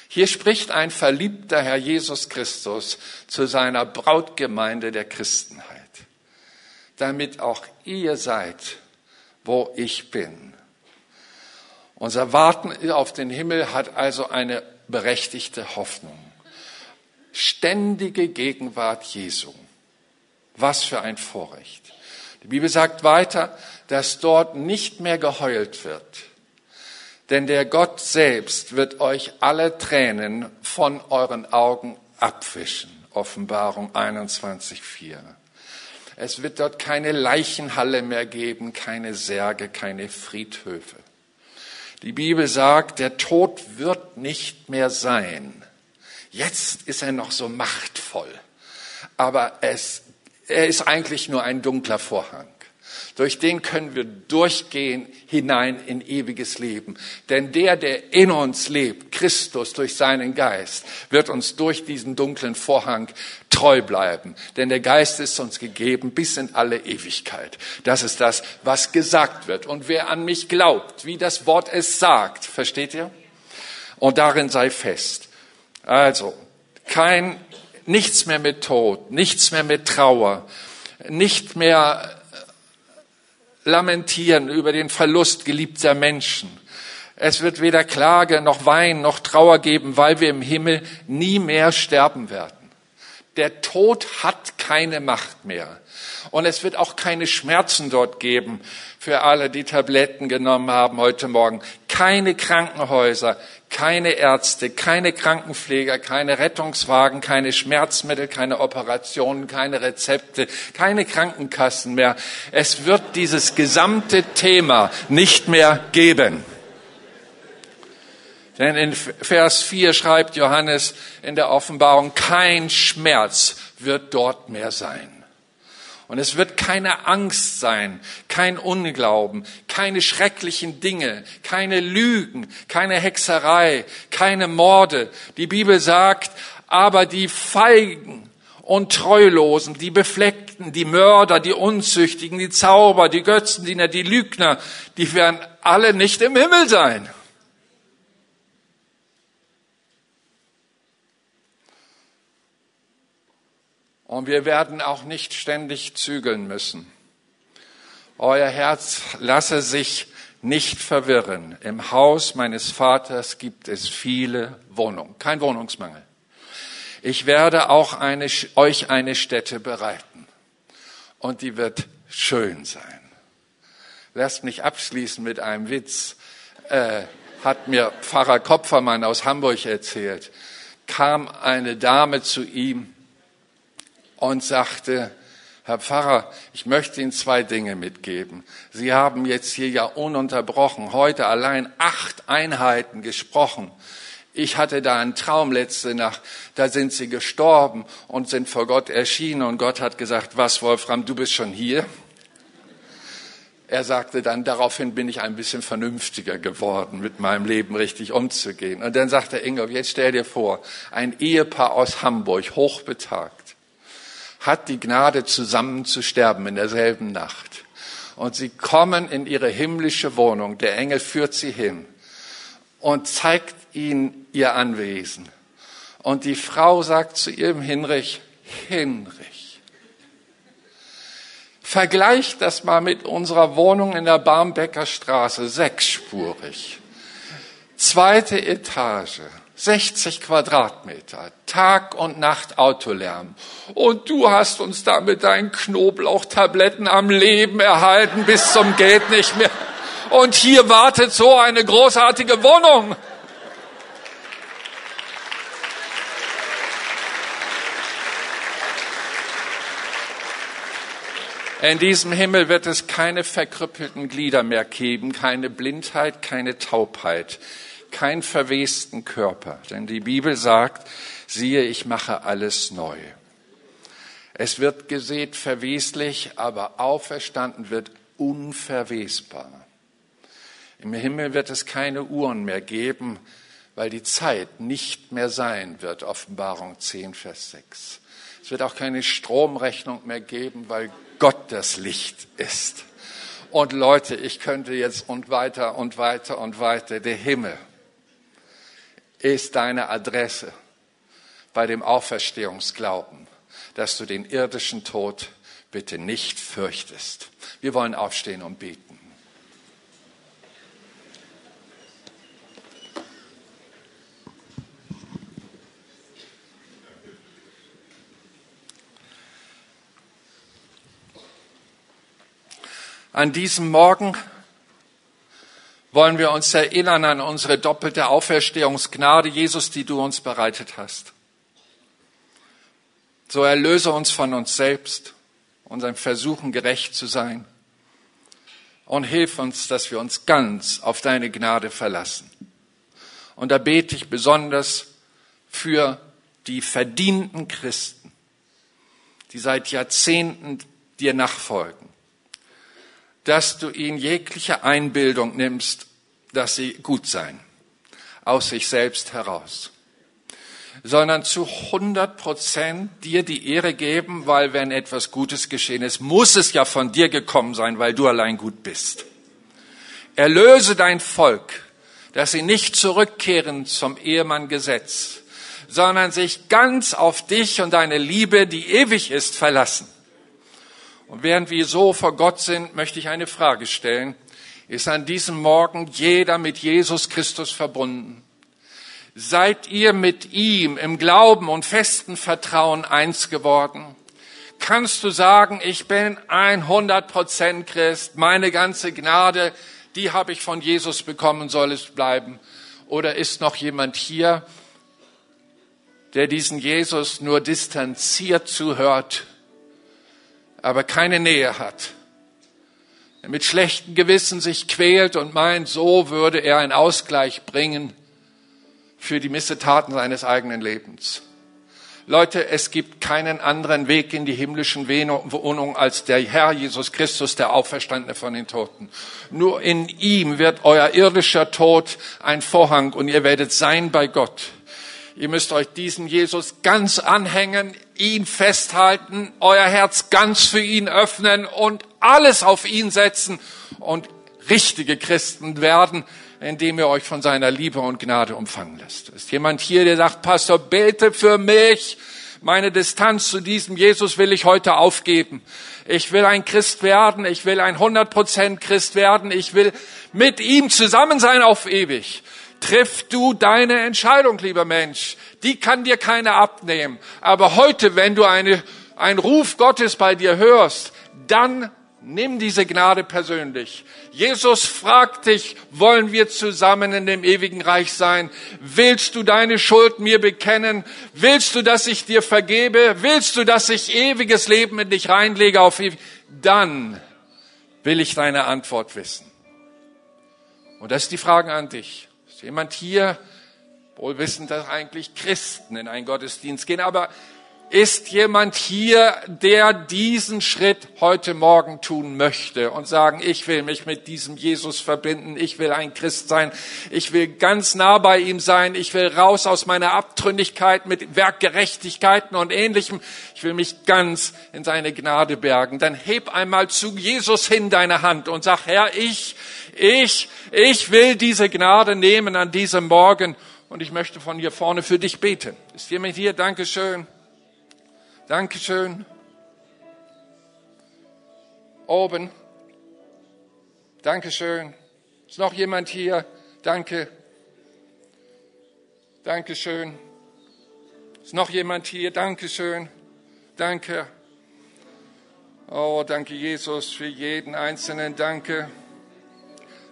Hier spricht ein verliebter Herr Jesus Christus zu seiner Brautgemeinde der Christenheit, damit auch ihr seid, wo ich bin. Unser Warten auf den Himmel hat also eine berechtigte Hoffnung ständige Gegenwart Jesu. Was für ein Vorrecht. Die Bibel sagt weiter, dass dort nicht mehr geheult wird. Denn der Gott selbst wird euch alle Tränen von euren Augen abwischen. Offenbarung 21.4. Es wird dort keine Leichenhalle mehr geben, keine Särge, keine Friedhöfe. Die Bibel sagt, der Tod wird nicht mehr sein. Jetzt ist er noch so machtvoll. Aber es, er ist eigentlich nur ein dunkler Vorhang. Durch den können wir durchgehen hinein in ewiges Leben. Denn der, der in uns lebt, Christus durch seinen Geist, wird uns durch diesen dunklen Vorhang treu bleiben. Denn der Geist ist uns gegeben bis in alle Ewigkeit. Das ist das, was gesagt wird. Und wer an mich glaubt, wie das Wort es sagt, versteht ihr? Und darin sei fest. Also, kein, nichts mehr mit Tod, nichts mehr mit Trauer, nicht mehr äh, lamentieren über den Verlust geliebter Menschen. Es wird weder Klage noch Wein noch Trauer geben, weil wir im Himmel nie mehr sterben werden. Der Tod hat keine Macht mehr. Und es wird auch keine Schmerzen dort geben für alle, die Tabletten genommen haben heute Morgen. keine Krankenhäuser, keine Ärzte, keine Krankenpfleger, keine Rettungswagen, keine Schmerzmittel, keine Operationen, keine Rezepte, keine Krankenkassen mehr. Es wird dieses gesamte Thema nicht mehr geben. Denn in Vers 4 schreibt Johannes in der Offenbarung, kein Schmerz wird dort mehr sein. Und es wird keine Angst sein, kein Unglauben, keine schrecklichen Dinge, keine Lügen, keine Hexerei, keine Morde. Die Bibel sagt, aber die Feigen und Treulosen, die Befleckten, die Mörder, die Unzüchtigen, die Zauber, die Götzendiener, die Lügner, die werden alle nicht im Himmel sein. Und wir werden auch nicht ständig zügeln müssen. Euer Herz lasse sich nicht verwirren. Im Haus meines Vaters gibt es viele Wohnungen, kein Wohnungsmangel. Ich werde auch eine, euch eine Stätte bereiten und die wird schön sein. Lasst mich abschließen mit einem Witz. Äh, hat mir Pfarrer Kopfermann aus Hamburg erzählt. Kam eine Dame zu ihm und sagte, Herr Pfarrer, ich möchte Ihnen zwei Dinge mitgeben. Sie haben jetzt hier ja ununterbrochen heute allein acht Einheiten gesprochen. Ich hatte da einen Traum letzte Nacht, da sind Sie gestorben und sind vor Gott erschienen und Gott hat gesagt, was Wolfram, du bist schon hier? Er sagte dann, daraufhin bin ich ein bisschen vernünftiger geworden, mit meinem Leben richtig umzugehen. Und dann sagte Ingolf, jetzt stell dir vor, ein Ehepaar aus Hamburg, hochbetagt, hat die Gnade, zusammen zu sterben in derselben Nacht. Und sie kommen in ihre himmlische Wohnung. Der Engel führt sie hin und zeigt ihnen ihr Anwesen. Und die Frau sagt zu ihrem Hinrich, Hinrich, vergleicht das mal mit unserer Wohnung in der Barmbecker Straße, sechsspurig. Zweite Etage 60 Quadratmeter, Tag und Nacht Autolärm. Und du hast uns da mit deinen Knoblauchtabletten am Leben erhalten bis zum geht nicht mehr. Und hier wartet so eine großartige Wohnung. In diesem Himmel wird es keine verkrüppelten Glieder mehr geben, keine Blindheit, keine Taubheit kein verwesten Körper, denn die Bibel sagt, siehe, ich mache alles neu. Es wird gesät verweslich, aber auferstanden wird unverwesbar. Im Himmel wird es keine Uhren mehr geben, weil die Zeit nicht mehr sein wird, Offenbarung 10, Vers 6. Es wird auch keine Stromrechnung mehr geben, weil Gott das Licht ist. Und Leute, ich könnte jetzt und weiter und weiter und weiter, der Himmel ist deine Adresse bei dem Auferstehungsglauben, dass du den irdischen Tod bitte nicht fürchtest. Wir wollen aufstehen und beten. An diesem Morgen wollen wir uns erinnern an unsere doppelte Auferstehungsgnade, Jesus, die du uns bereitet hast. So erlöse uns von uns selbst, unseren Versuchen gerecht zu sein und hilf uns, dass wir uns ganz auf deine Gnade verlassen. Und da bete ich besonders für die verdienten Christen, die seit Jahrzehnten dir nachfolgen dass du ihnen jegliche Einbildung nimmst, dass sie gut seien, aus sich selbst heraus, sondern zu 100 Prozent dir die Ehre geben, weil wenn etwas Gutes geschehen ist, muss es ja von dir gekommen sein, weil du allein gut bist. Erlöse dein Volk, dass sie nicht zurückkehren zum Ehemann Gesetz, sondern sich ganz auf dich und deine Liebe, die ewig ist, verlassen. Und während wir so vor Gott sind, möchte ich eine Frage stellen. Ist an diesem Morgen jeder mit Jesus Christus verbunden? Seid ihr mit ihm im Glauben und festen Vertrauen eins geworden? Kannst du sagen, ich bin 100% Christ, meine ganze Gnade die habe ich von Jesus bekommen, soll es bleiben? Oder ist noch jemand hier, der diesen Jesus nur distanziert zuhört, aber keine Nähe hat? Der mit schlechtem Gewissen sich quält und meint, so würde er einen Ausgleich bringen für die Missetaten seines eigenen Lebens. Leute, es gibt keinen anderen Weg in die himmlischen Wohnung als der Herr Jesus Christus, der Auferstandene von den Toten. Nur in ihm wird euer irdischer Tod ein Vorhang und ihr werdet sein bei Gott. Ihr müsst euch diesen Jesus ganz anhängen, ihn festhalten, euer Herz ganz für ihn öffnen und alles auf ihn setzen und richtige Christen werden, indem ihr euch von seiner Liebe und Gnade umfangen lässt. Ist jemand hier, der sagt, Pastor, bete für mich. Meine Distanz zu diesem Jesus will ich heute aufgeben. Ich will ein Christ werden. Ich will ein 100% Christ werden. Ich will mit ihm zusammen sein auf ewig. Triff du deine Entscheidung, lieber Mensch. Die kann dir keiner abnehmen. Aber heute, wenn du eine, einen Ruf Gottes bei dir hörst, dann Nimm diese Gnade persönlich. Jesus fragt dich, wollen wir zusammen in dem ewigen Reich sein? Willst du deine Schuld mir bekennen? Willst du, dass ich dir vergebe? Willst du, dass ich ewiges Leben in dich reinlege auf ewig? Dann will ich deine Antwort wissen. Und das ist die Frage an dich. Ist jemand hier, wohl wissend, dass eigentlich Christen in einen Gottesdienst gehen, aber ist jemand hier, der diesen Schritt heute Morgen tun möchte und sagen, ich will mich mit diesem Jesus verbinden, ich will ein Christ sein, ich will ganz nah bei ihm sein, ich will raus aus meiner Abtrünnigkeit mit Werkgerechtigkeiten und ähnlichem, ich will mich ganz in seine Gnade bergen. Dann heb einmal zu Jesus hin deine Hand und sag, Herr, ich, ich, ich will diese Gnade nehmen an diesem Morgen und ich möchte von hier vorne für dich beten. Ist jemand hier? Dankeschön. Dankeschön. Oben. Dankeschön. Ist noch jemand hier? Danke. Dankeschön. Ist noch jemand hier? Dankeschön. Danke. Oh, danke Jesus für jeden Einzelnen. Danke.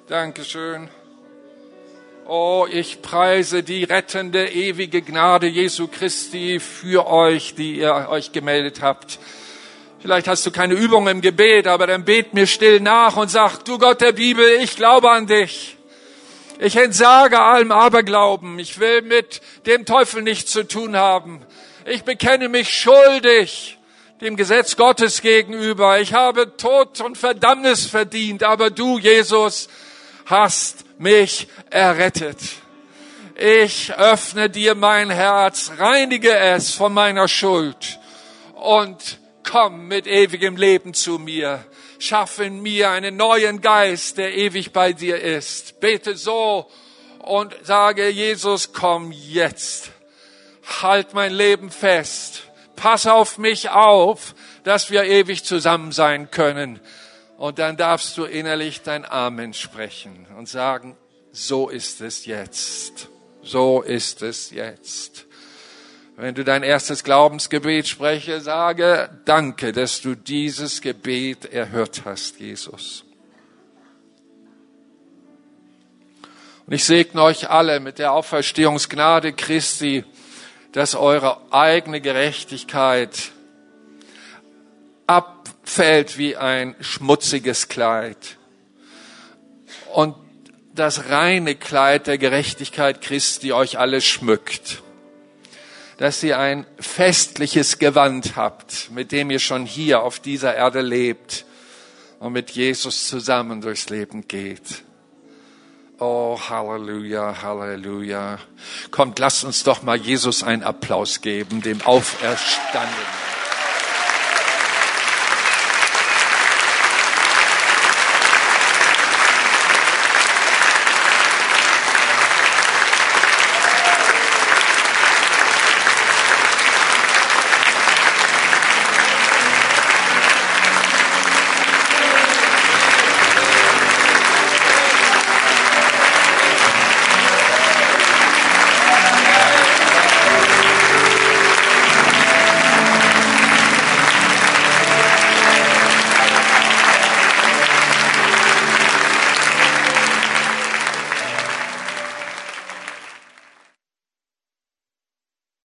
Dankeschön. Oh, ich preise die rettende, ewige Gnade Jesu Christi für euch, die ihr euch gemeldet habt. Vielleicht hast du keine Übung im Gebet, aber dann bet mir still nach und sag, du Gott der Bibel, ich glaube an dich. Ich entsage allem Aberglauben. Ich will mit dem Teufel nichts zu tun haben. Ich bekenne mich schuldig dem Gesetz Gottes gegenüber. Ich habe Tod und Verdammnis verdient, aber du, Jesus, hast mich errettet. Ich öffne dir mein Herz, reinige es von meiner Schuld und komm mit ewigem Leben zu mir. Schaffe in mir einen neuen Geist, der ewig bei dir ist. Bete so und sage, Jesus, komm jetzt. Halt mein Leben fest. Pass auf mich auf, dass wir ewig zusammen sein können. Und dann darfst du innerlich dein Amen sprechen und sagen, so ist es jetzt. So ist es jetzt. Wenn du dein erstes Glaubensgebet spreche, sage, danke, dass du dieses Gebet erhört hast, Jesus. Und ich segne euch alle mit der Auferstehungsgnade Christi, dass eure eigene Gerechtigkeit ab fällt wie ein schmutziges Kleid. Und das reine Kleid der Gerechtigkeit Christi euch alle schmückt. Dass ihr ein festliches Gewand habt, mit dem ihr schon hier auf dieser Erde lebt und mit Jesus zusammen durchs Leben geht. Oh, Halleluja, Halleluja. Kommt, lasst uns doch mal Jesus einen Applaus geben, dem Auferstandenen.